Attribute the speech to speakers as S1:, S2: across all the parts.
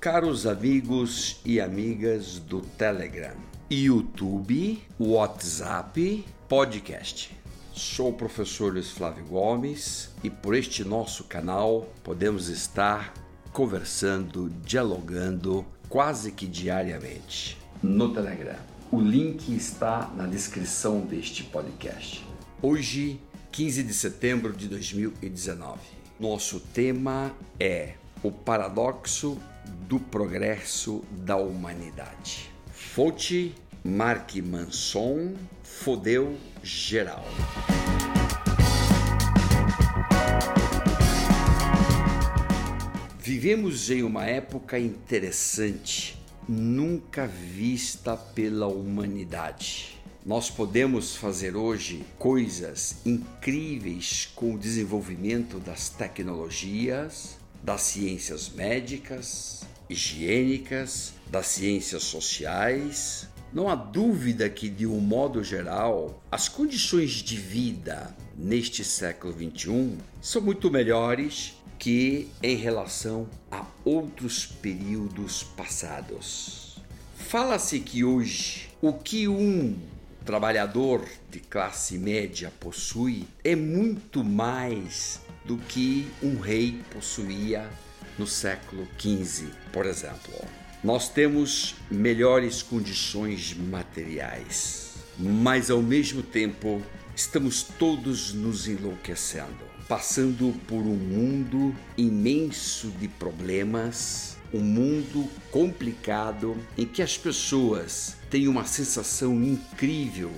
S1: Caros amigos e amigas do Telegram, YouTube, WhatsApp, podcast. Sou o professor Luiz Flávio Gomes e por este nosso canal podemos estar conversando, dialogando quase que diariamente no Telegram. O link está na descrição deste podcast. Hoje, 15 de setembro de 2019. Nosso tema é o paradoxo do progresso da humanidade. Fonte Mark Manson, fodeu geral. Vivemos em uma época interessante, nunca vista pela humanidade. Nós podemos fazer hoje coisas incríveis com o desenvolvimento das tecnologias, das ciências médicas, higiênicas, das ciências sociais. Não há dúvida que, de um modo geral, as condições de vida neste século XXI são muito melhores que em relação a outros períodos passados. Fala-se que hoje o que um trabalhador de classe média possui é muito mais do que um rei possuía no século XV, por exemplo. Nós temos melhores condições materiais, mas ao mesmo tempo estamos todos nos enlouquecendo, passando por um mundo imenso de problemas, um mundo complicado em que as pessoas têm uma sensação incrível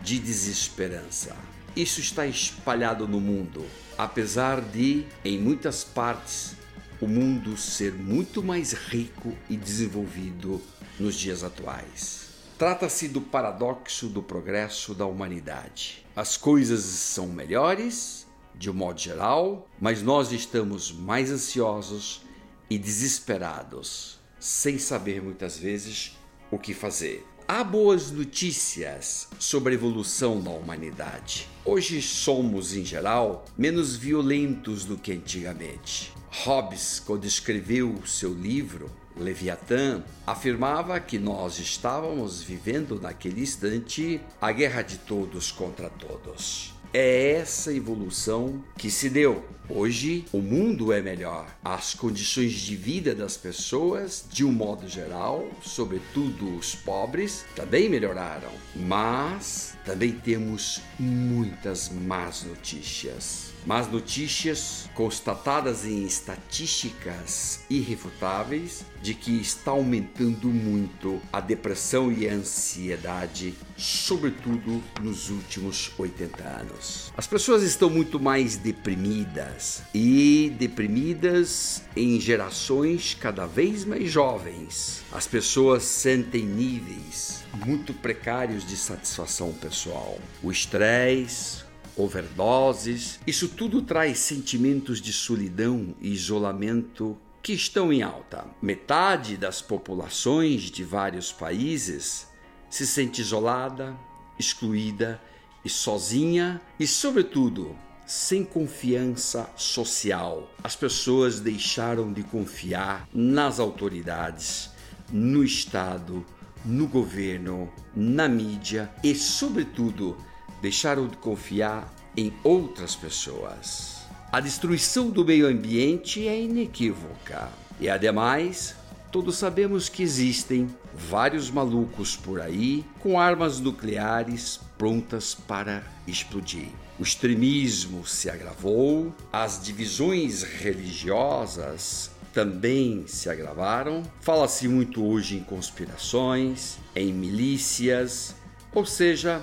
S1: de desesperança. Isso está espalhado no mundo, apesar de, em muitas partes, o mundo ser muito mais rico e desenvolvido nos dias atuais. Trata-se do paradoxo do progresso da humanidade. As coisas são melhores, de um modo geral, mas nós estamos mais ansiosos e desesperados, sem saber muitas vezes o que fazer. Há boas notícias sobre a evolução da humanidade. Hoje somos, em geral, menos violentos do que antigamente. Hobbes, quando escreveu seu livro Leviatã, afirmava que nós estávamos vivendo naquele instante a guerra de todos contra todos. É essa evolução que se deu. Hoje o mundo é melhor. As condições de vida das pessoas, de um modo geral, sobretudo os pobres, também melhoraram. Mas também temos muitas más notícias. Más notícias constatadas em estatísticas irrefutáveis de que está aumentando muito a depressão e a ansiedade, sobretudo nos últimos 80 anos. As pessoas estão muito mais deprimidas e deprimidas em gerações cada vez mais jovens. As pessoas sentem níveis muito precários de satisfação pessoal. O estresse, overdoses, isso tudo traz sentimentos de solidão e isolamento que estão em alta. Metade das populações de vários países se sente isolada, excluída e sozinha e, sobretudo, sem confiança social. As pessoas deixaram de confiar nas autoridades, no Estado, no governo, na mídia e, sobretudo, deixaram de confiar em outras pessoas. A destruição do meio ambiente é inequívoca. E ademais, todos sabemos que existem vários malucos por aí com armas nucleares prontas para explodir. O extremismo se agravou, as divisões religiosas também se agravaram. Fala-se muito hoje em conspirações, em milícias, ou seja,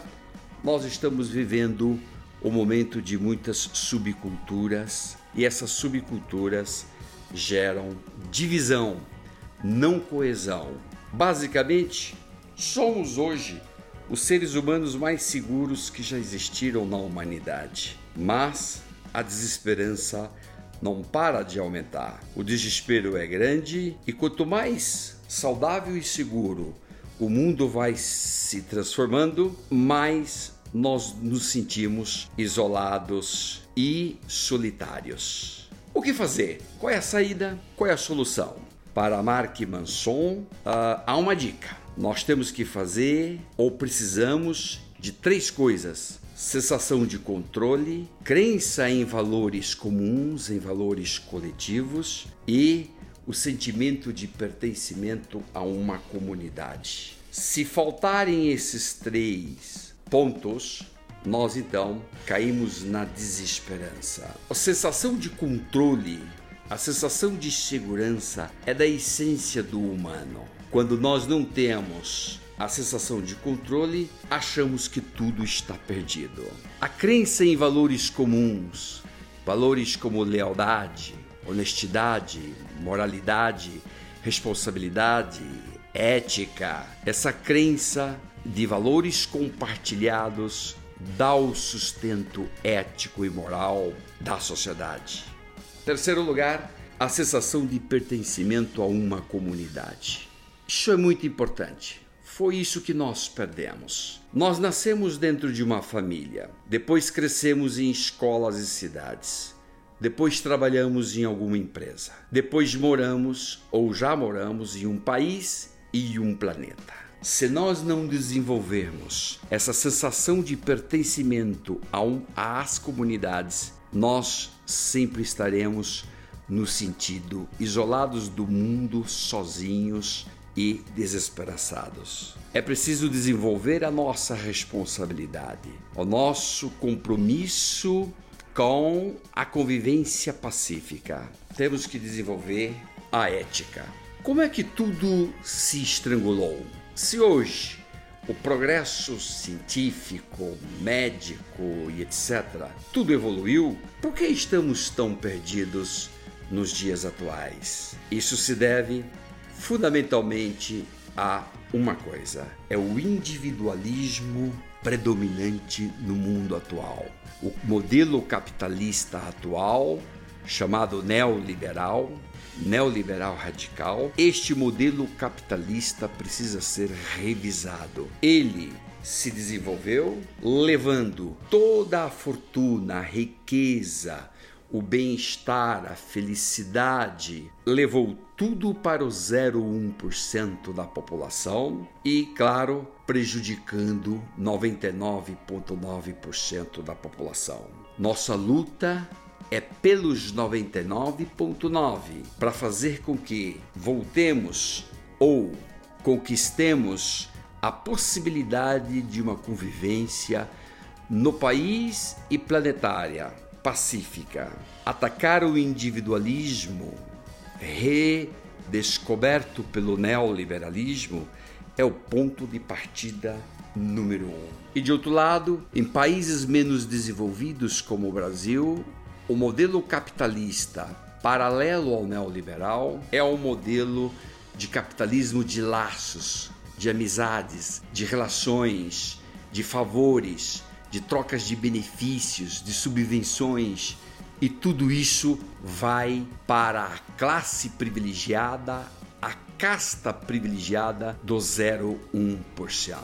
S1: nós estamos vivendo o momento de muitas subculturas e essas subculturas geram divisão, não coesão. Basicamente, somos hoje os seres humanos mais seguros que já existiram na humanidade, mas a desesperança não para de aumentar. O desespero é grande e quanto mais saudável e seguro o mundo vai se transformando, mais nós nos sentimos isolados e solitários. O que fazer? Qual é a saída? Qual é a solução? para Mark Manson, uh, há uma dica. Nós temos que fazer ou precisamos de três coisas: sensação de controle, crença em valores comuns, em valores coletivos e o sentimento de pertencimento a uma comunidade. Se faltarem esses três pontos, nós então caímos na desesperança. A sensação de controle, a sensação de segurança é da essência do humano. Quando nós não temos a sensação de controle, achamos que tudo está perdido. A crença em valores comuns, valores como lealdade, honestidade, moralidade, responsabilidade, ética, essa crença de valores compartilhados dá o sustento ético e moral da sociedade. Terceiro lugar, a sensação de pertencimento a uma comunidade. Isso é muito importante. Foi isso que nós perdemos. Nós nascemos dentro de uma família, depois crescemos em escolas e cidades, depois trabalhamos em alguma empresa, depois moramos ou já moramos em um país e um planeta. Se nós não desenvolvermos essa sensação de pertencimento às comunidades, nós sempre estaremos no sentido isolados do mundo, sozinhos e desesperançados. É preciso desenvolver a nossa responsabilidade, o nosso compromisso com a convivência pacífica. Temos que desenvolver a ética. Como é que tudo se estrangulou? Se hoje o progresso científico, médico e etc., tudo evoluiu, por que estamos tão perdidos nos dias atuais? Isso se deve fundamentalmente a uma coisa: é o individualismo predominante no mundo atual. O modelo capitalista atual, chamado neoliberal, neoliberal radical, este modelo capitalista precisa ser revisado. Ele se desenvolveu levando toda a fortuna, a riqueza, o bem-estar, a felicidade, levou tudo para o 0,1% da população e, claro, prejudicando 99,9% da população. Nossa luta é pelos 99,9 para fazer com que voltemos ou conquistemos a possibilidade de uma convivência no país e planetária pacífica. Atacar o individualismo redescoberto pelo neoliberalismo é o ponto de partida número um. E de outro lado, em países menos desenvolvidos como o Brasil, o modelo capitalista paralelo ao neoliberal é um modelo de capitalismo de laços, de amizades, de relações, de favores, de trocas de benefícios, de subvenções, e tudo isso vai para a classe privilegiada, casta privilegiada do 0,1%.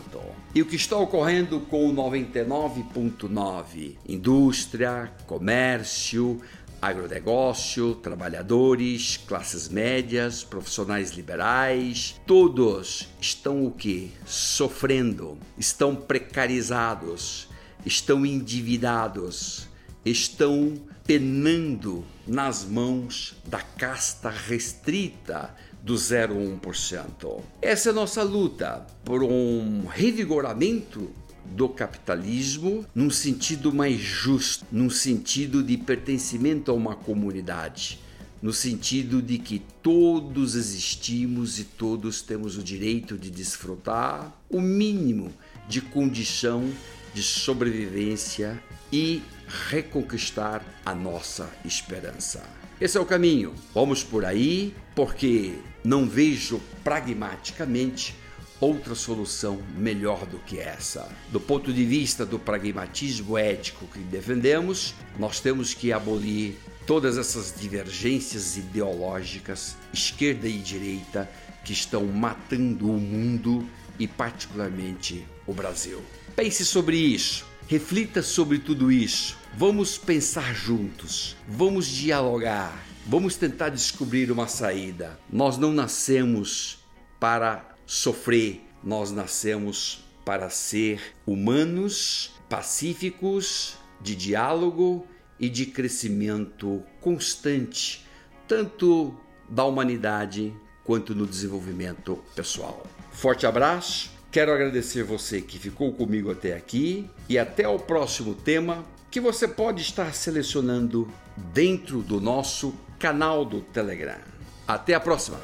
S1: E o que está ocorrendo com o 99,9%? Indústria, comércio, agronegócio, trabalhadores, classes médias, profissionais liberais, todos estão o que? Sofrendo, estão precarizados, estão endividados, estão penando nas mãos da casta restrita do 0,1%. Essa é a nossa luta por um revigoramento do capitalismo num sentido mais justo, num sentido de pertencimento a uma comunidade, no sentido de que todos existimos e todos temos o direito de desfrutar o mínimo de condição de sobrevivência e reconquistar a nossa esperança. Esse é o caminho. Vamos por aí, porque não vejo pragmaticamente outra solução melhor do que essa. Do ponto de vista do pragmatismo ético que defendemos, nós temos que abolir todas essas divergências ideológicas, esquerda e direita, que estão matando o mundo e, particularmente, o Brasil. Pense sobre isso Reflita sobre tudo isso. Vamos pensar juntos. Vamos dialogar. Vamos tentar descobrir uma saída. Nós não nascemos para sofrer, nós nascemos para ser humanos, pacíficos, de diálogo e de crescimento constante, tanto da humanidade quanto no desenvolvimento pessoal. Forte abraço, quero agradecer você que ficou comigo até aqui e até o próximo tema que você pode estar selecionando dentro do nosso canal do Telegram. Até a próxima!